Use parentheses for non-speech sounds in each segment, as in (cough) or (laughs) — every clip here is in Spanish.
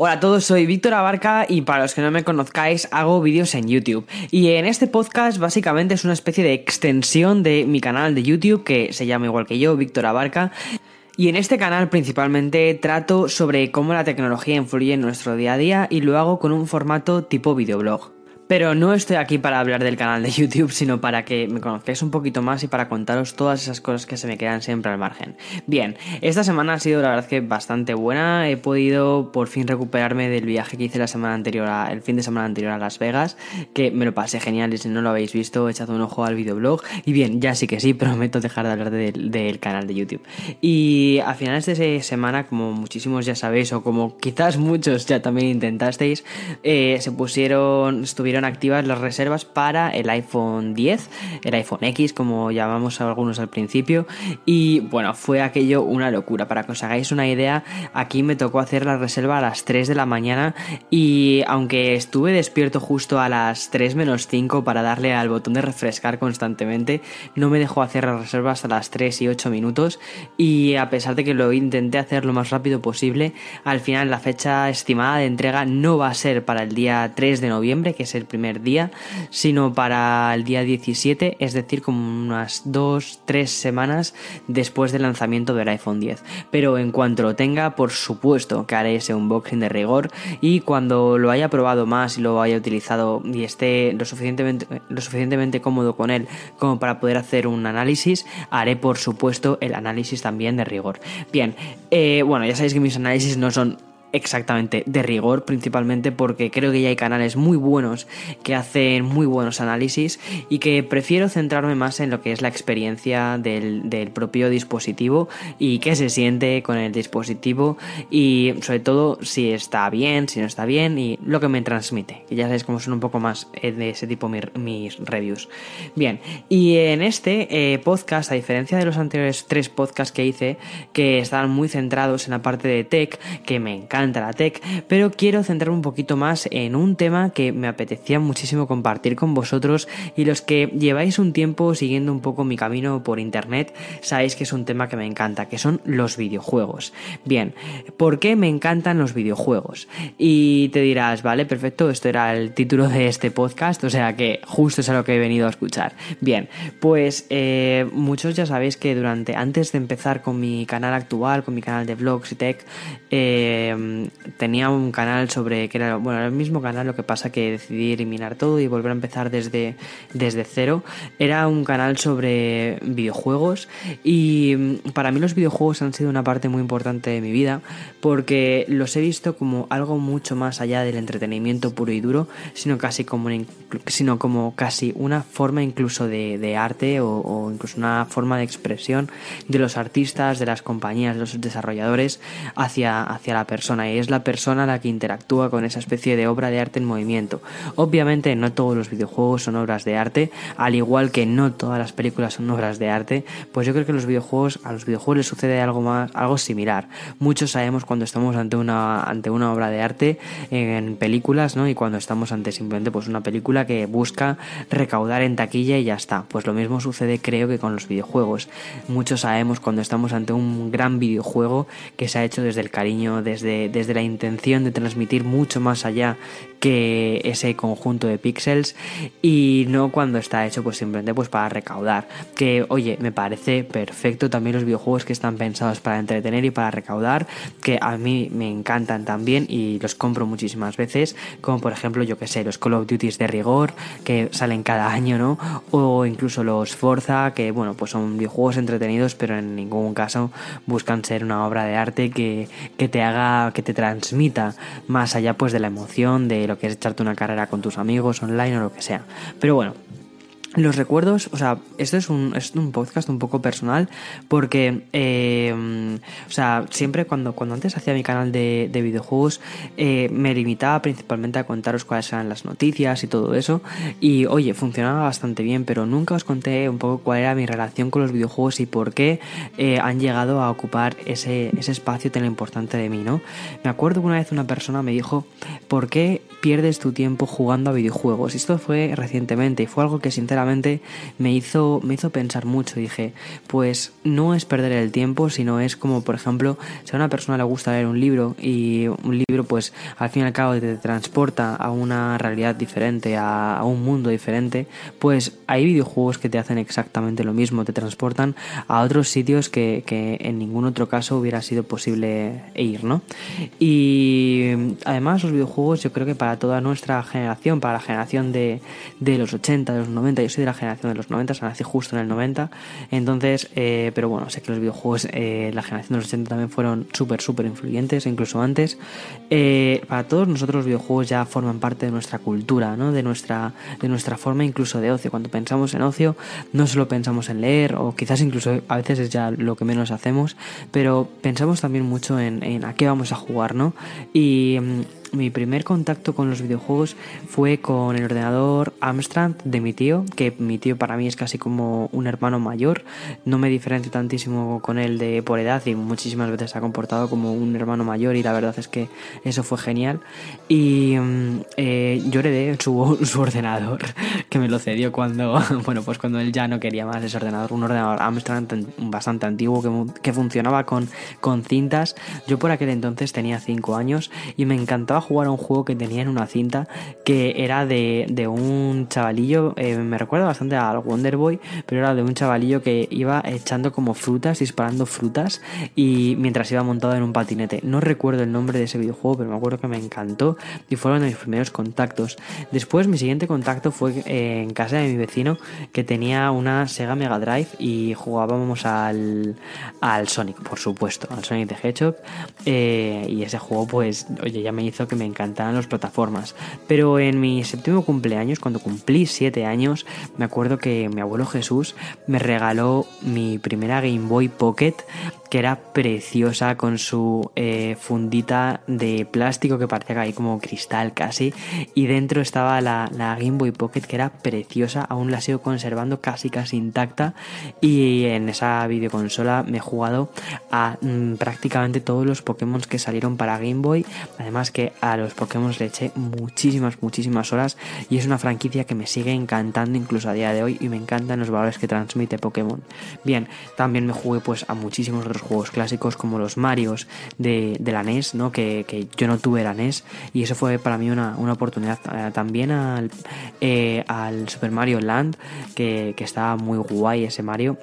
Hola a todos, soy Víctor Abarca y para los que no me conozcáis hago vídeos en YouTube. Y en este podcast básicamente es una especie de extensión de mi canal de YouTube que se llama igual que yo, Víctor Abarca. Y en este canal principalmente trato sobre cómo la tecnología influye en nuestro día a día y lo hago con un formato tipo videoblog. Pero no estoy aquí para hablar del canal de YouTube, sino para que me conozcáis un poquito más y para contaros todas esas cosas que se me quedan siempre al margen. Bien, esta semana ha sido la verdad que bastante buena. He podido por fin recuperarme del viaje que hice la semana anterior, el fin de semana anterior a Las Vegas, que me lo pasé genial y si no lo habéis visto, echad un ojo al videoblog. Y bien, ya sí que sí, (laughs) prometo dejar de hablar del, canal de YouTube. Y a finales de semana, como muchísimos ya sabéis, o como quizás muchos ya también intentasteis, eh, se pusieron, estuvieron activas las reservas para el iPhone 10, el iPhone X, como llamamos a algunos al principio. Y bueno, fue aquello una locura. Para que os hagáis una idea, aquí me tocó hacer la reserva a las 3 de la mañana. Y aunque estuve despierto justo a las 3 menos 5 para darle al botón de refrescar constantemente, no me dejó hacer la reserva hasta las 3 y 8 minutos. Y a pesar de que lo intenté hacer lo más rápido posible, al final la fecha estimada de entrega no va a ser para el día 3 de noviembre, que es el primer día, sino para el día 17, es decir, como unas 2-3 semanas después del lanzamiento del iPhone 10. Pero en cuanto lo tenga, por supuesto que haré ese unboxing de rigor y cuando lo haya probado más y lo haya utilizado y esté lo suficientemente, lo suficientemente cómodo con él como para poder hacer un análisis, haré por supuesto el análisis también de rigor. Bien, eh, bueno, ya sabéis que mis análisis no son exactamente de rigor, principalmente porque creo que ya hay canales muy buenos que hacen muy buenos análisis y que prefiero centrarme más en lo que es la experiencia del, propio dispositivo y qué se siente con el dispositivo y sobre todo si está bien, si no está bien y lo que me transmite, que ya sabéis cómo son un poco más eh, de ese tipo mis, reviews. Bien, y en este eh, podcast, a diferencia de los anteriores tres podcasts que hice, que estaban muy centrados en la parte de tech, que me encanta, la tech, pero quiero centrarme un poquito más en un tema que me apetecía muchísimo compartir con vosotros y los que lleváis un tiempo siguiendo un poco mi camino por internet, sabéis que es un tema que me encanta, que son los videojuegos. Bien, ¿por qué me encantan los videojuegos? Y te dirás, vale, perfecto, esto era el título de este podcast, o sea que justo es a lo que he venido a escuchar. Bien, pues eh, muchos ya sabéis que durante, antes de empezar con mi canal actual, con mi canal de vlogs y tech, eh, tenía un canal sobre que era bueno el mismo canal lo que pasa que decidí eliminar todo y volver a empezar desde desde cero. Era un canal sobre videojuegos y mm, para mí los videojuegos han sido una parte muy importante de mi vida porque los he visto como algo mucho más allá del entretenimiento puro y duro sino casi como sino como casi una forma incluso de, arte o, o incluso una forma de expresión de los artistas de las compañías de los desarrolladores hacia hacia la persona y es la persona la que interactúa con esa especie de obra de arte en movimiento. Obviamente no todos los videojuegos son obras de arte, al igual que no todas las películas son obras de arte, pues yo creo que los videojuegos a los videojuegos les sucede algo más algo similar. Muchos sabemos cuando estamos ante una ante una obra de arte en películas, ¿no? Y cuando estamos ante simplemente pues una película que busca recaudar en taquilla y ya está. Pues lo mismo sucede creo que con los videojuegos. Muchos sabemos cuando estamos ante un gran videojuego que se ha hecho desde el cariño, desde desde, la intención de transmitir mucho más allá que ese conjunto de píxeles y no cuando está hecho pues simplemente pues para recaudar. Que oye me parece perfecto también los videojuegos que están pensados para entretener y para recaudar que a mí me encantan también y los compro muchísimas veces como por ejemplo yo que sé los Call of Duty de rigor que salen cada año no o incluso los Forza que bueno pues son videojuegos entretenidos pero en ningún caso buscan ser una obra de arte que, que te haga que te transmita más allá pues de la emoción de lo que es echarte una carrera con tus amigos online o lo que sea. Pero bueno, los recuerdos, o sea, esto es un, es un podcast un poco personal porque, eh, o sea, siempre cuando, cuando antes hacía mi canal de, videojuegos eh, me limitaba principalmente a contaros cuáles eran las noticias y todo eso y oye, funcionaba bastante bien, pero nunca os conté un poco cuál era mi relación con los videojuegos y por qué eh, han llegado a ocupar ese, ese espacio tan importante de mí, ¿no? Me acuerdo que una vez una persona me dijo, ¿por qué pierdes tu tiempo jugando a videojuegos? Y esto fue recientemente y fue algo que sinceramente me hizo, me hizo pensar mucho. Dije, pues no es perder el tiempo, sino es como, por ejemplo, si a una persona le gusta leer un libro y un libro, pues al fin y al cabo te transporta a una realidad diferente, a, un mundo diferente, pues hay videojuegos que te hacen exactamente lo mismo, te transportan a otros sitios que, que en ningún otro caso hubiera sido posible ir, ¿no? Y además los videojuegos yo creo que para toda nuestra generación, para la generación de, de los 80, de los 90, yo soy de la generación de los 90, o nací justo en el 90, entonces, eh, pero bueno, sé que los videojuegos, eh, la generación de los 80 también fueron súper, súper influyentes, incluso antes. Eh, para todos nosotros los videojuegos ya forman parte de nuestra cultura, ¿no? De nuestra, de nuestra forma incluso de ocio. Cuando pensamos en ocio, no solo pensamos en leer, o quizás incluso a veces es ya lo que menos hacemos, pero pensamos también mucho en, en a qué vamos a jugar, ¿no? Y mm, mi primer contacto con los videojuegos fue con el ordenador Amstrad de mi tío, que mi tío para mí es casi como un hermano mayor. No me diferencio tantísimo con él de por edad y muchísimas veces se ha comportado como un hermano mayor y la verdad es que eso fue genial. Y mm, eh, yo heredé su, (laughs) su ordenador, que me lo cedió cuando, (laughs) bueno, pues cuando él ya no quería más ese ordenador, un ordenador Amstrad bastante antiguo que, que funcionaba con, con cintas. Yo por aquel entonces tenía 5 años y me encantaba jugar a un juego que tenía en una cinta que era de, de un chavalillo, eh, me recuerda bastante al Wonder Boy, pero era de un chavalillo que iba echando como frutas, disparando frutas y mientras iba montado en un patinete. No recuerdo el nombre de ese videojuego, pero me acuerdo que me encantó y fueron de mis primeros contactos. Después mi siguiente contacto fue eh, en casa de mi vecino que tenía una Sega Mega Drive y jugábamos al, al Sonic, por supuesto, al Sonic the Hedgehog eh, y ese juego pues, oye, ya me hizo que me encantaban las plataformas. Pero en mi séptimo cumpleaños, cuando cumplí siete años, me acuerdo que mi abuelo Jesús me regaló mi primera Game Boy Pocket que era preciosa con su eh, fundita de plástico que parecía ahí como cristal casi y dentro estaba la, la, Game Boy Pocket que era preciosa aún la sigo conservando casi casi intacta y en esa videoconsola me he jugado a mm, prácticamente todos los Pokémon que salieron para Game Boy además que a los Pokémon le eché muchísimas muchísimas horas y es una franquicia que me sigue encantando incluso a día de hoy y me encantan los valores que transmite Pokémon bien también me jugué pues a muchísimos otros juegos clásicos como los Marios de, de la NES, ¿no? Que, que, yo no tuve la NES y eso fue para mí una, una oportunidad. Eh, también al, eh, al Super Mario Land, que, que estaba muy guay ese Mario.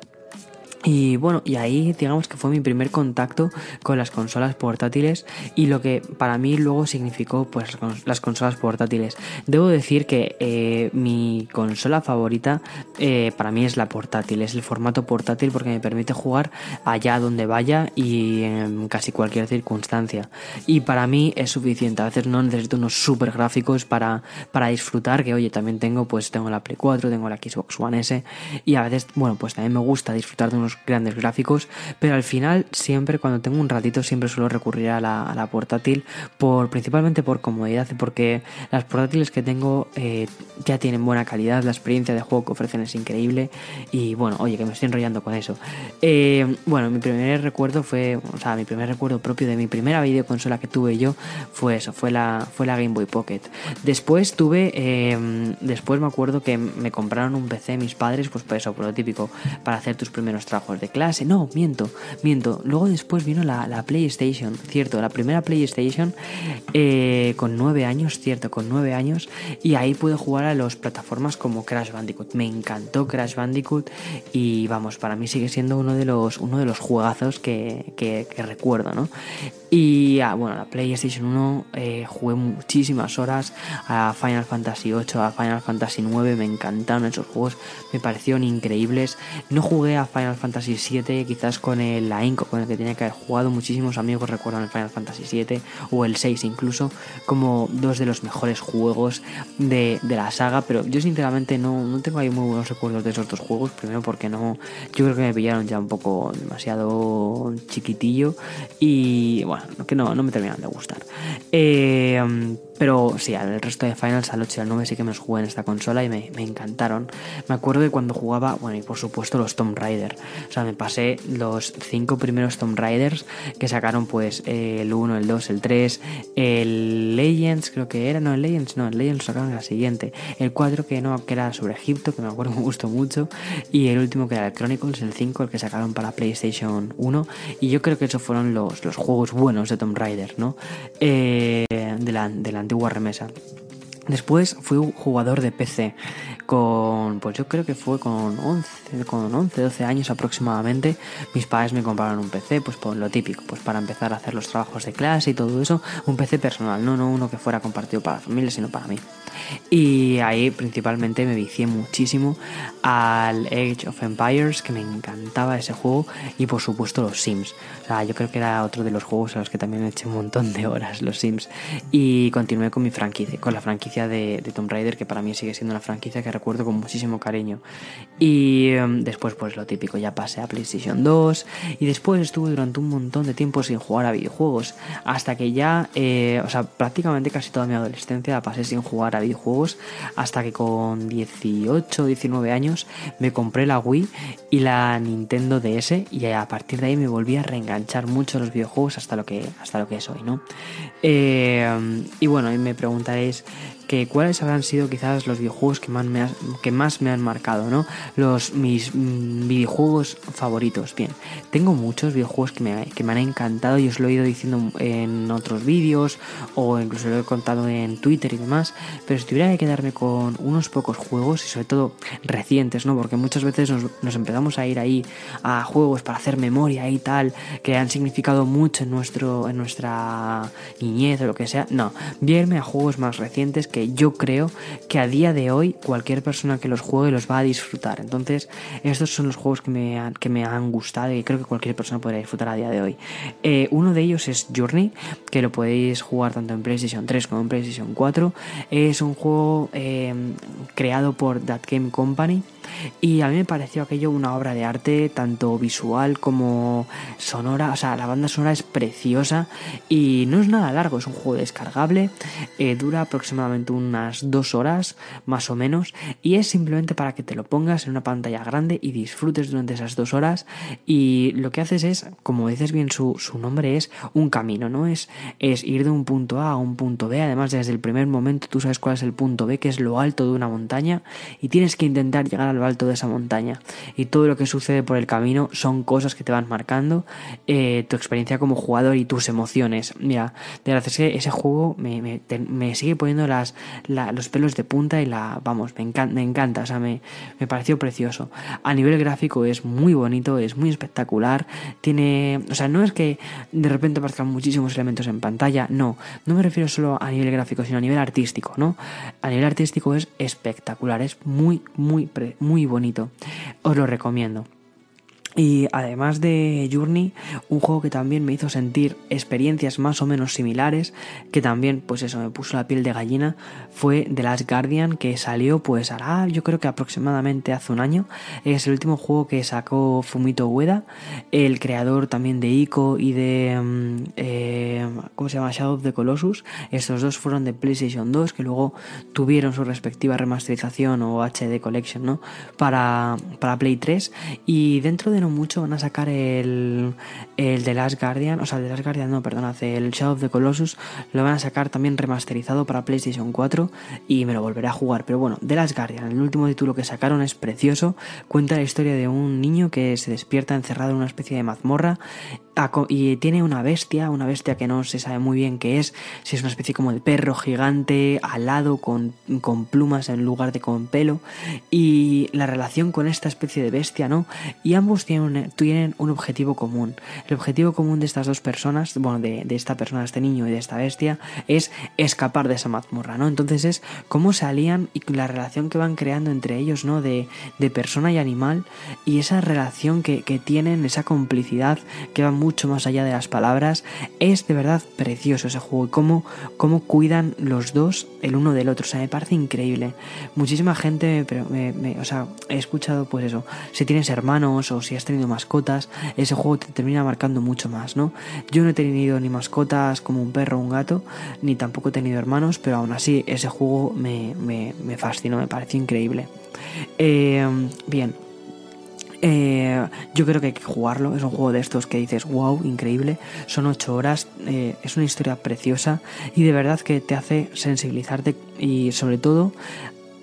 Y bueno, y ahí digamos que fue mi primer contacto con las consolas portátiles y lo que para mí luego significó pues las consolas portátiles. Debo decir que eh, mi consola favorita eh, para mí es la portátil, es el formato portátil porque me permite jugar allá donde vaya y en casi cualquier circunstancia. Y para mí es suficiente, a veces no necesito unos super gráficos para, para disfrutar, que oye, también tengo pues tengo la Play 4, tengo la Xbox One S y a veces, bueno, pues también me gusta disfrutar de unos grandes gráficos, pero al final siempre cuando tengo un ratito siempre suelo recurrir a la, portátil, por, principalmente por comodidad, porque las portátiles que tengo eh, ya tienen buena calidad, la experiencia de juego que ofrecen es increíble y bueno, oye, que me estoy enrollando con eso. Eh, bueno, mi primer recuerdo fue, o sea, mi primer recuerdo propio de mi primera videoconsola que tuve yo fue eso, fue la, fue la Game Boy Pocket. Después tuve, eh, después me acuerdo que me compraron un PC mis padres, pues por eso, por lo típico, para hacer tus primeros trabajos de clase. No, miento, miento. Luego después vino la, la PlayStation, cierto, la primera PlayStation eh, con nueve años, cierto, con nueve años. Y ahí pude jugar a las plataformas como Crash Bandicoot. Me encantó Crash Bandicoot y vamos, para mí sigue siendo uno de los, uno de los juegazos que, que, que recuerdo, ¿no? Y ah, bueno, la PlayStation 1 eh, jugué muchísimas horas a Final Fantasy 8, a Final Fantasy 9, me encantaron esos juegos, me parecieron increíbles. No jugué a Final Fantasy 7, quizás con el AINCO, con el que tenía que haber jugado. Muchísimos amigos recuerdan el Final Fantasy 7 o el 6 incluso como dos de los mejores juegos de, de la saga, pero yo sinceramente no, no tengo ahí muy buenos recuerdos de esos dos juegos. Primero porque no, yo creo que me pillaron ya un poco demasiado chiquitillo y bueno, que no, no me terminan de gustar. Eh, Pero sí, el resto de Finals al 8 y al 9 sí que me los jugué en esta consola y me, encantaron. Me acuerdo de cuando jugaba, bueno, y por supuesto los Tomb Raider. O sea, me pasé los cinco primeros Tomb Raiders que sacaron pues el 1, el 2, el 3, el Legends creo que era, no, el Legends no, el Legends lo sacaron en la siguiente. El 4 que no, que era sobre Egipto, que me acuerdo (laughs) me gustó mucho. Y el último que era el Chronicles, el 5, el que sacaron para PlayStation 1. Y yo creo que esos fueron los, los juegos buenos de Tomb Raider, ¿no? Eh, de, la, de la antigua remesa. Después fui jugador de PC con, pues yo creo que fue con 11, con 11, 12 años aproximadamente. Mis padres me compraron un PC, pues por lo típico, pues para empezar a hacer los trabajos de clase y todo eso. Un PC personal, no, no uno que fuera compartido para la familia, sino para mí. Y ahí principalmente me vicié muchísimo al Age of Empires, que me encantaba ese juego, y por supuesto los Sims. O sea, yo creo que era otro de los juegos a los que también eché un montón de horas, los Sims. Y continué con mi franquicia, con la franquicia de, Tomb Raider, que para mí sigue siendo una franquicia que recuerdo con muchísimo cariño. Y em, después, pues lo típico, ya pasé a PlayStation 2, y después estuve durante un montón de tiempo sin jugar a videojuegos, hasta que ya, eh, o sea, prácticamente casi toda mi adolescencia la pasé sin jugar a videojuegos hasta que con 18 19 años me compré la Wii y la Nintendo DS y a partir de ahí me volví a reenganchar mucho los videojuegos hasta lo que, hasta lo que es hoy, ¿no? Eh, y bueno, y me preguntaréis que cuáles habrán sido quizás los videojuegos que más me, que más me han marcado, ¿no? Los mis mm, videojuegos favoritos. Bien, tengo muchos videojuegos que me, que me han encantado y os lo he ido diciendo en otros vídeos o incluso lo he contado en Twitter y demás, pero si tuviera que quedarme con unos pocos juegos y sobre todo recientes, ¿no? Porque muchas veces nos, nos empezamos a ir ahí a juegos para hacer memoria y tal, que han significado mucho en, nuestro, en nuestra niñez o lo que sea. No, verme a juegos más recientes que yo creo que a día de hoy cualquier persona que los juegue los va a disfrutar. Entonces, estos son los juegos que me han, que me han gustado y creo que cualquier persona podría disfrutar a día de hoy. Eh, uno de ellos es Journey, que lo podéis jugar tanto en PlayStation 3 como en PlayStation 4. Es un juego eh, creado por That Game Company y a mí me pareció aquello una obra de arte, tanto visual como sonora. O sea, la banda sonora es preciosa y no es nada largo, es un juego descargable. Eh, dura aproximadamente unas dos horas, más o menos. Y es simplemente para que te lo pongas en una pantalla grande y disfrutes durante esas dos horas. Y lo que haces es, como dices bien, su, su nombre es un camino, ¿no? Es, es ir de un punto A a un punto B. Además, desde el primer momento tú sabes cuál es el punto B, que es lo alto de una montaña. Y tienes que intentar llegar al alto de esa montaña. Y todo lo que sucede por el camino son cosas que te van marcando eh, tu experiencia como jugador y tus emociones. Mira, de verdad es que ese juego me, me, sigue poniendo las, los pelos de punta y la, vamos, me, encanta, me encanta, o sea, me, me pareció precioso. A nivel gráfico es muy bonito, es muy espectacular, tiene, o sea, no es que de repente aparezcan muchísimos elementos en pantalla, no, no me refiero solo a nivel gráfico, sino a nivel artístico, ¿no? A nivel artístico es espectacular, es muy, muy, muy bonito. Os lo recomiendo. Y además de Journey, un juego que también me hizo sentir experiencias más o menos similares, que también, pues eso, me puso la piel de gallina, fue The Last Guardian, que salió, pues hará, yo creo que aproximadamente hace un año. Es el último juego que sacó Fumito Ueda, el creador también de Ico y de. Mm, eh, ¿Cómo se llama? Shadow of the Colossus. Estos dos fueron de PlayStation 2, que luego tuvieron su respectiva remasterización o HD Collection, ¿no? Para, para Play 3. Y dentro de mucho van a sacar el, el The Last Guardian, o sea, el The Last Guardian no, perdón, hace el Shadow of the Colossus, lo van a sacar también remasterizado para PlayStation 4 y me lo volveré a jugar. Pero bueno, The Last Guardian, el último título que sacaron es precioso, cuenta la historia de un niño que se despierta encerrado en una especie de mazmorra y tiene una bestia, una bestia que no se sabe muy bien qué es, si es una especie como de perro gigante, alado, con, con plumas en lugar de con pelo, y la relación con esta especie de bestia, ¿no? Y ambos tienen tienen un objetivo común. El objetivo común de estas dos personas, bueno, de, de esta persona, de este niño y de esta bestia, es escapar de esa mazmorra, ¿no? Entonces es cómo salían y la relación que van creando entre ellos, ¿no? De, de persona y animal, y esa relación que, que tienen, esa complicidad que va mucho más allá de las palabras. Es de verdad precioso ese juego y cómo, cómo cuidan los dos el uno del otro. O sea, me parece increíble. Muchísima gente, me, o sea, he escuchado pues eso, si tienes hermanos o si has tenido mascotas, ese juego te termina marcando mucho más, ¿no? Yo no he tenido ni mascotas como un perro un gato, ni tampoco he tenido hermanos, pero aún así ese juego me, me fascinó, me pareció increíble. Eh, bien, eh, yo creo que hay que jugarlo. Es un juego de estos que dices, wow, increíble. Son ocho horas. Eh, es una historia preciosa y de verdad que te hace sensibilizarte y sobre todo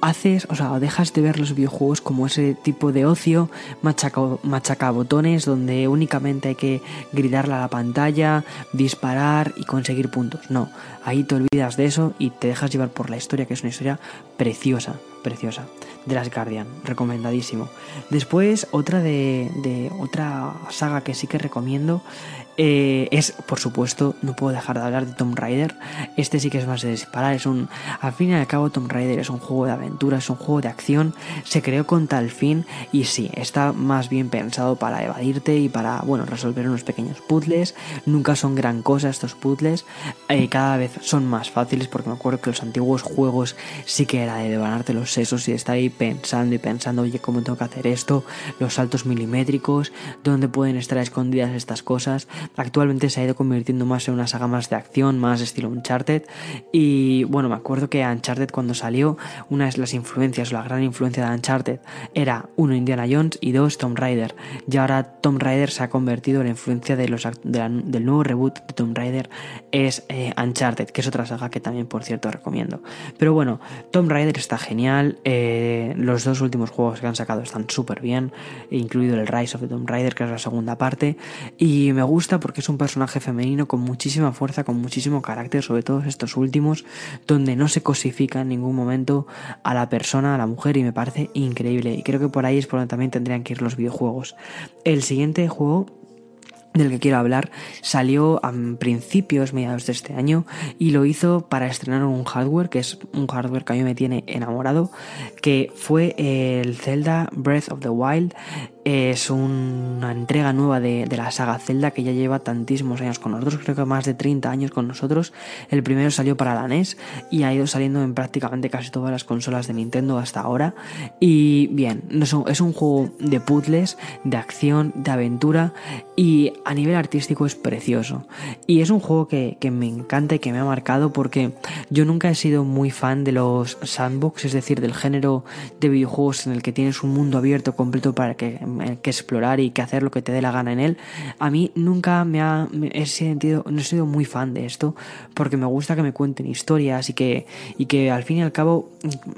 haces, o sea, dejas de ver los videojuegos como ese tipo de ocio machaca, botones donde únicamente hay que gritarle a la pantalla, disparar y conseguir puntos. No, ahí te olvidas de eso y te dejas llevar por la historia, que es una historia preciosa, preciosa. De las Guardian, recomendadísimo. Después, otra de, otra saga que sí que recomiendo eh, es, por supuesto, no puedo dejar de hablar de Tomb Raider. Este sí que es más de disparar. Es un, al fin y al cabo, Tomb Raider es un juego de aventura, es un juego de acción. Se creó con tal fin y sí, está más bien pensado para evadirte y para, bueno, resolver unos pequeños puzzles. Nunca son gran cosa estos puzzles. Eh, cada vez son más fáciles porque me acuerdo que los antiguos juegos sí que era de devanarte los sesos y de estar ahí pensando y pensando, oye, ¿cómo tengo que hacer esto? Los saltos milimétricos, ¿dónde pueden estar escondidas estas cosas? Actualmente se ha ido convirtiendo más en una saga más de acción, más estilo Uncharted. Y bueno, me acuerdo que Uncharted cuando salió, una de las influencias, la gran influencia de Uncharted, era uno Indiana Jones y dos Tomb Raider. Y ahora Tomb Raider se ha convertido en la influencia de los, del nuevo reboot de Tomb Raider es eh, Uncharted, que es otra saga que también por cierto recomiendo. Pero bueno, Tomb Raider está genial, eh, los dos últimos juegos que han sacado están súper bien, incluido el Rise of the Tomb Raider, que es la segunda parte, y me gusta porque es un personaje femenino con muchísima fuerza, con muchísimo carácter, sobre todo estos últimos, donde no se cosifica en ningún momento a la persona, a la mujer, y me parece increíble. Y creo que por ahí es por donde también tendrían que ir los videojuegos. El siguiente juego del que quiero hablar salió a principios, mediados de este año y lo hizo para estrenar un hardware que es un hardware que a mí me tiene enamorado que fue el Zelda Breath of the Wild es una entrega nueva de, la saga Zelda que ya lleva tantísimos años con nosotros, creo que más de 30 años con nosotros. El primero salió para la NES y ha ido saliendo en prácticamente casi todas las consolas de Nintendo hasta ahora. Y bien, es un juego de puzzles, de acción, de aventura y a nivel artístico es precioso. Y es un juego que, que me encanta y que me ha marcado porque yo nunca he sido muy fan de los sandbox, es decir, del género de videojuegos en el que tienes un mundo abierto completo para que que explorar y que hacer lo que te dé la gana en él. A mí nunca me ha he sentido, no he sido muy fan de esto, porque me gusta que me cuenten historias y que, y que al fin y al cabo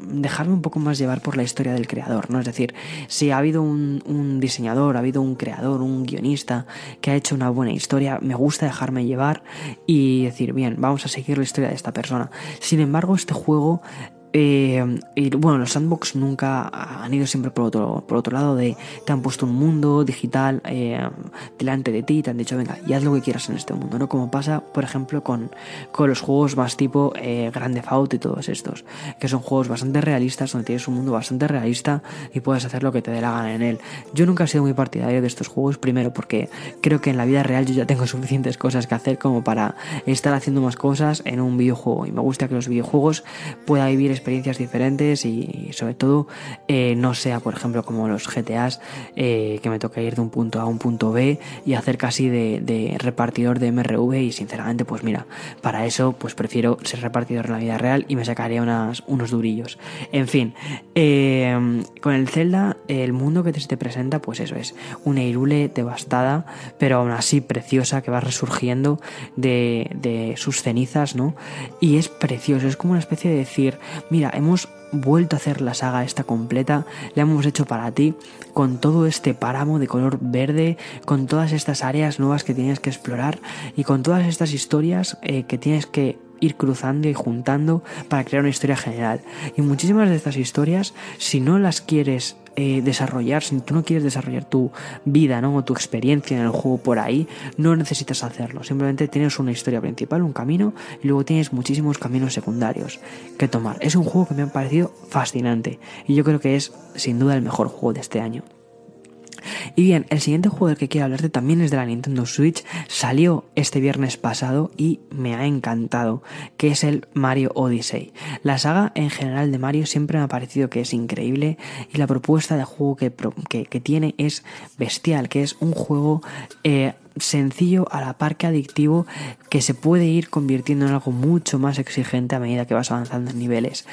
dejarme un poco más llevar por la historia del creador, ¿no? Es decir, si ha habido un diseñador, ha habido un creador, un guionista que ha hecho una buena historia, me gusta dejarme llevar y decir, bien, vamos a seguir la historia de esta persona. Sin embargo, este juego eh, y bueno, los sandbox nunca han ido siempre por otro, por otro lado de te han puesto un mundo digital eh, delante de ti y te han dicho venga y haz lo que quieras en este mundo, ¿no? Como pasa por ejemplo con, con los juegos más tipo eh, Grande Theft y todos estos, que son juegos bastante realistas donde tienes un mundo bastante realista y puedes hacer lo que te dé la gana en él. Yo nunca he sido muy partidario de estos juegos, primero porque creo que en la vida real yo ya tengo (laughs) suficientes cosas que hacer como para estar haciendo más cosas en un videojuego y me gusta que los videojuegos pueda vivir experiencias diferentes y, sobre todo eh, no sea, por ejemplo, como los GTAs, eh, que me toca ir de un punto A un punto B y hacer casi de, repartidor de MRV y sinceramente, pues mira, para eso pues prefiero ser repartidor en la vida real y me sacaría unas, unos durillos. En fin, eh, con el Zelda, el mundo que te, te presenta, pues eso es, una Irule devastada, pero aún así preciosa, que va resurgiendo de sus cenizas, ¿no? Y es precioso, es como una especie de decir, mira, hemos vuelto a hacer la saga esta completa, la hemos hecho para ti, con todo este páramo de color verde, con todas estas áreas nuevas que tienes que explorar y con todas estas historias eh, que tienes que ir cruzando y juntando para crear una historia general. Y muchísimas de estas historias, si no las quieres eh, desarrollar, si tú no quieres desarrollar tu vida ¿no? o tu experiencia en el juego por ahí, no necesitas hacerlo. Simplemente tienes una historia principal, un camino, y luego tienes muchísimos caminos secundarios que tomar. Es un juego que me ha parecido fascinante y yo creo que es sin duda el mejor juego de este año. Y bien, el siguiente juego del que quiero hablarte también es de la Nintendo Switch. Salió este viernes pasado y me ha encantado, que es el Mario Odyssey. La saga en general de Mario siempre me ha parecido que es increíble y la propuesta de juego que, que, tiene es bestial, que es un juego eh, sencillo a la par que adictivo que se puede ir convirtiendo en algo mucho más exigente a medida que vas avanzando en niveles.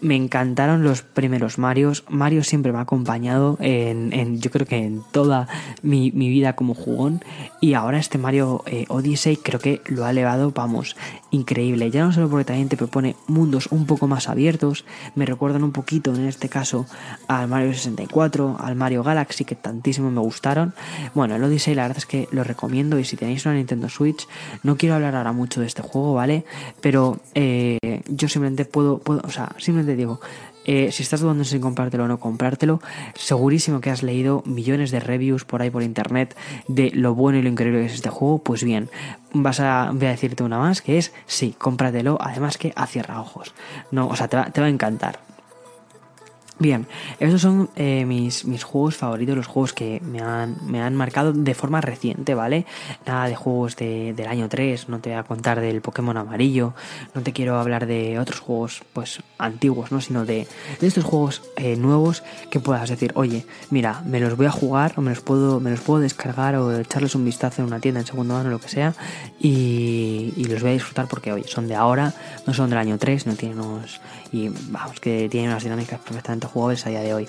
Me encantaron los primeros Marios. Mario siempre me ha acompañado en, yo creo que en toda mi, vida como jugón. Y ahora este Mario eh, Odyssey creo que lo ha elevado, vamos, increíble. Ya no solo porque también te propone mundos un poco más abiertos. Me recuerdan un poquito en este caso al Mario 64, al Mario Galaxy que tantísimo me gustaron. Bueno, el Odyssey la verdad es que lo recomiendo y si tenéis una Nintendo Switch, no quiero hablar ahora mucho de este juego, ¿vale? Pero eh, yo simplemente puedo, puedo, o sea, simplemente digo, eh, si estás dudando si comprártelo o no comprártelo, segurísimo que has leído millones de reviews por ahí por internet de lo bueno y lo increíble que es este juego. Pues bien, vas a, voy a decirte una más que es sí, cómpratelo, además que a cierra ojos. No, o sea, te va a encantar. Bien, esos son eh, mis, mis, juegos favoritos, los juegos que me han, me han, marcado de forma reciente, ¿vale? Nada de juegos de, del año 3, no te voy a contar del Pokémon amarillo, no te quiero hablar de otros juegos pues antiguos, ¿no? Sino de, de estos juegos eh, nuevos que puedas decir, oye, mira, me los voy a jugar o me los puedo, me los puedo descargar o echarles un vistazo en una tienda en segundo mano o lo que sea y, los voy a disfrutar porque, oye, son de ahora, no son del año 3, no tienen. Y vamos, que tienen unas dinámicas perfectamente jugables a día de hoy.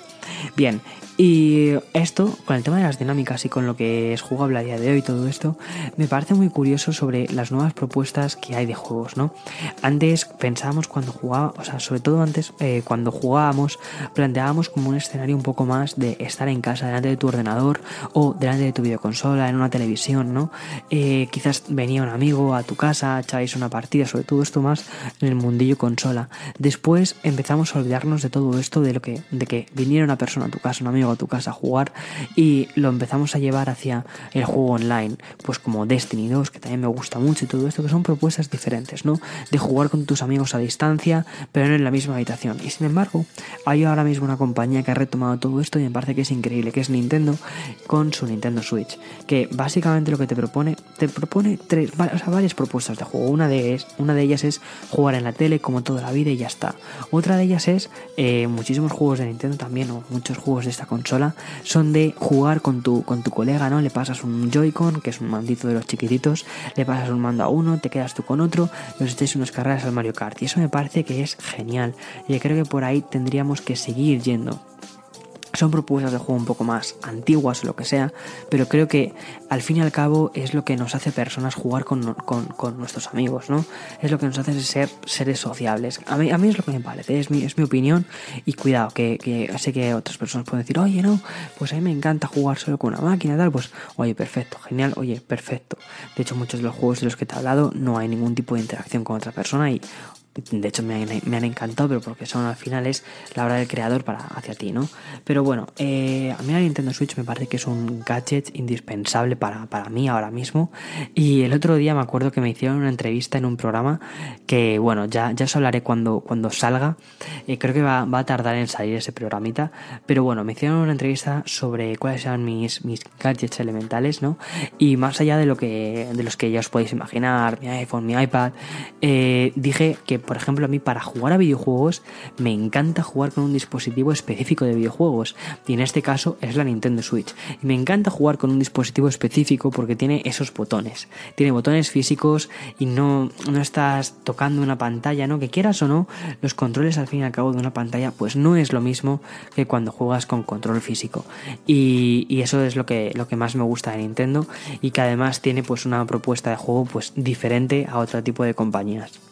Bien, y esto, con el tema de las dinámicas y con lo que es jugable a día de hoy todo esto, me parece muy curioso sobre las nuevas propuestas que hay de juegos, ¿no? Antes pensábamos cuando jugábamos, o sea, sobre todo antes, eh, cuando jugábamos, planteábamos como un escenario un poco más de estar en casa delante de tu ordenador o delante de tu videoconsola, en una televisión, ¿no? Eh, quizás venía un amigo a tu casa, echáis una partida, sobre todo esto más en el mundillo consola. Después empezamos a olvidarnos de todo esto, de lo que de que viniera una persona a tu casa, un amigo a tu casa a jugar y lo empezamos a llevar hacia el juego online, pues como Destiny 2, que también me gusta mucho y todo esto, que son propuestas diferentes, ¿no? De jugar con tus amigos a distancia, pero no en la misma habitación. Y sin embargo, hay ahora mismo una compañía que ha retomado todo esto y me parece que es increíble, que es Nintendo con su Nintendo Switch, que básicamente lo que te propone, te propone tres, o sea, varias propuestas de juego. Una de, una de ellas es jugar en la tele como toda la vida y ya está. Otra de ellas es eh, muchísimos juegos de Nintendo también, o muchos juegos de esta consola, son de jugar con tu, con tu colega, ¿no? Le pasas un Joy-Con, que es un mandito de los chiquititos, le pasas un mando a uno, te quedas tú con otro, y os echáis unas carreras al Mario Kart. Y eso me parece que es genial. Y creo que por ahí tendríamos que seguir yendo. Son propuestas de juego un poco más antiguas o lo que sea, pero creo que al fin y al cabo es lo que nos hace personas jugar con, nuestros amigos, ¿no? Es lo que nos hace ser seres sociables. A mí, a mí es lo que me parece, es mi, es mi opinión y cuidado, que, que sé que otras personas pueden decir, oye, no, pues a mí me encanta jugar solo con una máquina, tal, pues, oye, perfecto, genial, oye, perfecto. De hecho, muchos de los juegos de los que te he hablado no hay ningún tipo de interacción con otra persona y de hecho me han, encantado, pero porque son al final es la hora del creador para hacia ti, ¿no? Pero bueno, eh, a mí la Nintendo Switch me parece que es un gadget indispensable para, mí ahora mismo. Y el otro día me acuerdo que me hicieron una entrevista en un programa que, bueno, ya, ya os hablaré cuando, cuando salga. Eh, creo que va, a tardar en salir ese programita. Pero bueno, me hicieron una entrevista sobre cuáles eran mis, mis gadgets elementales, ¿no? Y más allá de lo que de los que ya os podéis imaginar, mi iPhone, mi iPad, eh, dije que por ejemplo, a mí para jugar a videojuegos me encanta jugar con un dispositivo específico de videojuegos. Y en este caso es la Nintendo Switch. Y me encanta jugar con un dispositivo específico porque tiene esos botones. Tiene botones físicos y no, no estás tocando una pantalla, ¿no? Que quieras o no, los controles al fin y al cabo de una pantalla, pues no es lo mismo que cuando juegas con control físico. Y, y eso es lo que, lo que más me gusta de Nintendo y que además tiene pues una propuesta de juego pues diferente a otro tipo de compañías.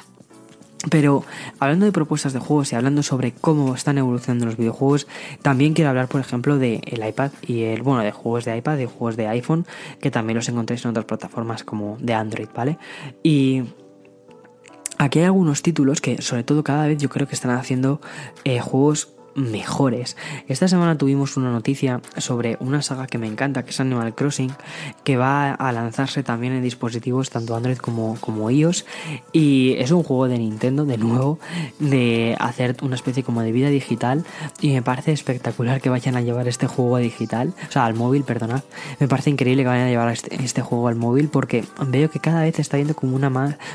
Pero hablando de propuestas de juegos y hablando sobre cómo están evolucionando los videojuegos, también quiero hablar, por ejemplo, del iPad y el, bueno, de juegos de iPad y juegos de iPhone, que también los encontréis en otras plataformas como de Android, ¿vale? Y aquí hay algunos títulos que, sobre todo, cada vez yo creo que están haciendo eh, juegos mejores. Esta semana tuvimos una noticia sobre una saga que me encanta, que es Animal Crossing, que va a lanzarse también en dispositivos tanto Android como, como iOS. Y es un juego de Nintendo, de nuevo, de hacer una especie como de vida digital. Y me parece espectacular que vayan a llevar este juego digital, o sea, al móvil, perdonad. Me parece increíble que vayan a llevar este, este juego al móvil porque veo que cada vez está yendo como una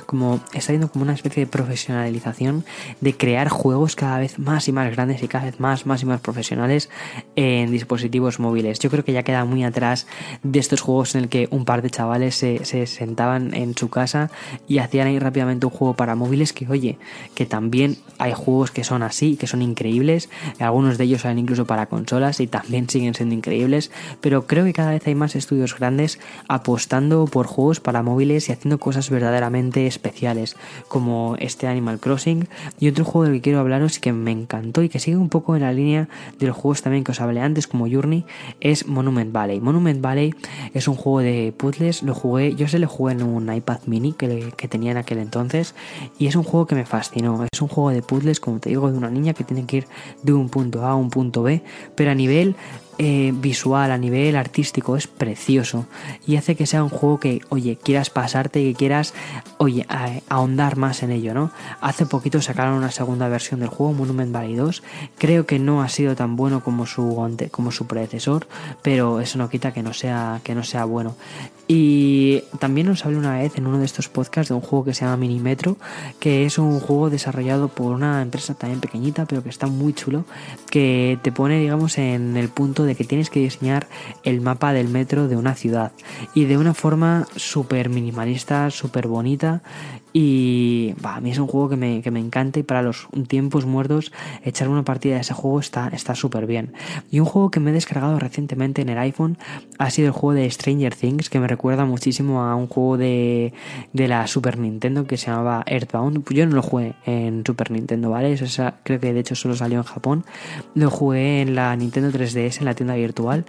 como está yendo como una especie de profesionalización de crear juegos cada vez más y más grandes y cada vez más, más y más profesionales en dispositivos móviles. Yo creo que ya queda muy atrás de estos juegos en el que un par de chavales se, se sentaban en su casa y hacían ahí rápidamente un juego para móviles que, oye, que también hay juegos que son así, que son increíbles. Algunos de ellos salen incluso para consolas y también siguen siendo increíbles. Pero creo que cada vez hay más estudios grandes apostando por juegos para móviles y haciendo cosas verdaderamente especiales, como este Animal Crossing. Y otro juego del que quiero hablaros que me encantó y que sigue un poco en la línea de los juegos también que os hablé antes, como Journey, es Monument Valley. Monument Valley es un juego de puzzles, lo jugué, yo se lo jugué en un iPad mini que, que tenía en aquel entonces y es un juego que me fascinó. Es un juego de puzzles, como te digo, de una niña que tiene que ir de un punto A a un punto B, pero a nivel eh, visual, a nivel artístico, es precioso y hace que sea un juego que, oye, quieras pasarte y que quieras, oye, ahondar más en ello, ¿no? Hace poquito sacaron una segunda versión del juego, Monument Valley 2. Creo que no ha sido tan bueno como su, como su predecesor, pero eso no quita que no sea, que no sea bueno. Y también os hablé una vez en uno de estos podcasts de un juego que se llama Minimetro, que es un juego desarrollado por una empresa también pequeñita, pero que está muy chulo, que te pone, digamos, en el punto de que tienes que diseñar el mapa del metro de una ciudad. Y de una forma súper minimalista, súper bonita y a mí es un juego que me, encanta y para los tiempos muertos echar una partida de ese juego está súper bien. Y un juego que me he descargado recientemente en el iPhone ha sido el juego de Stranger Things, que me recuerda muchísimo a un juego de, de la Super Nintendo que se llamaba Earthbound. Yo no lo jugué en Super Nintendo, ¿vale? Eso creo que de hecho solo salió en Japón. Lo jugué en la Nintendo 3DS, en la tienda virtual,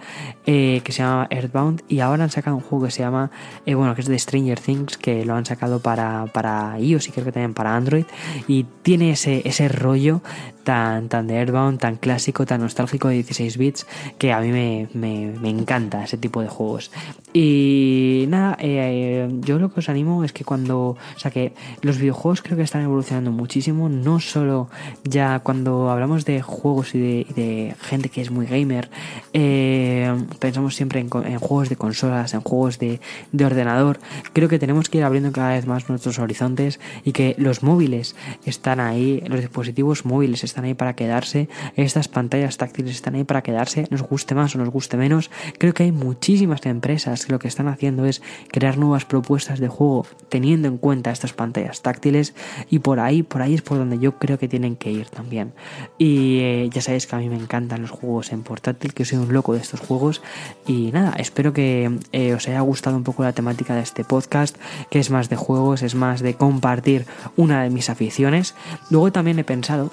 eh, que se llamaba Earthbound. Y ahora han sacado un juego que se llama, eh, bueno, que es de Stranger Things, que lo han sacado para, para iOS y creo que también para Android. Y tiene ese, ese rollo tan, tan de Airbound, tan clásico, tan nostálgico de 16 bits, que a mí me, me, encanta ese tipo de juegos. Y nada, eh, yo lo que os animo es que cuando, o sea, que los videojuegos creo que están evolucionando muchísimo, no solo ya cuando hablamos de juegos y de, gente que es muy gamer, eh, pensamos siempre en, en, juegos de consolas, en juegos de, de ordenador, creo que tenemos que ir abriendo cada vez más nuestros horizontes y que los móviles están ahí, los dispositivos móviles están ahí para quedarse, estas pantallas táctiles están ahí para quedarse, nos guste más o nos guste menos. Creo que hay muchísimas empresas que lo que están haciendo es crear nuevas propuestas de juego teniendo en cuenta estas pantallas táctiles y por ahí, por ahí es por donde yo creo que tienen que ir también. Y eh, ya sabéis que a mí me encantan los juegos en portátil, que soy un loco de estos juegos y nada, espero que eh, os haya gustado un poco la temática de este podcast, que es más de juegos, es más de compartir una de mis aficiones. Luego también he pensado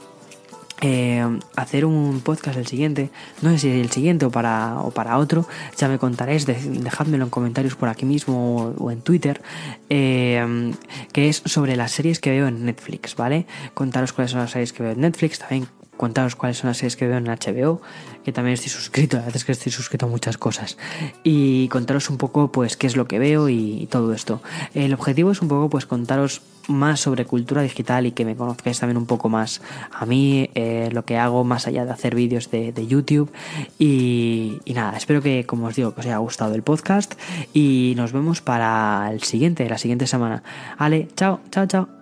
eh, hacer un podcast el siguiente, no sé si el siguiente o para, o para otro, ya me contaréis, dejádmelo en comentarios por aquí mismo o, en Twitter, eh, que es sobre las series que veo en Netflix, ¿vale? Contaros cuáles son las series que veo en Netflix, también contaros cuáles son las series que veo en HBO, que también estoy suscrito, la verdad es que estoy suscrito a muchas cosas, y contaros un poco pues qué es lo que veo y, todo esto. El objetivo es un poco pues contaros más sobre cultura digital y que me conozcáis también un poco más a mí, eh, lo que hago más allá de hacer vídeos de, YouTube y, y, nada, espero que como os digo que os haya gustado el podcast y nos vemos para el siguiente, la siguiente semana. Vale, chao, chao, chao.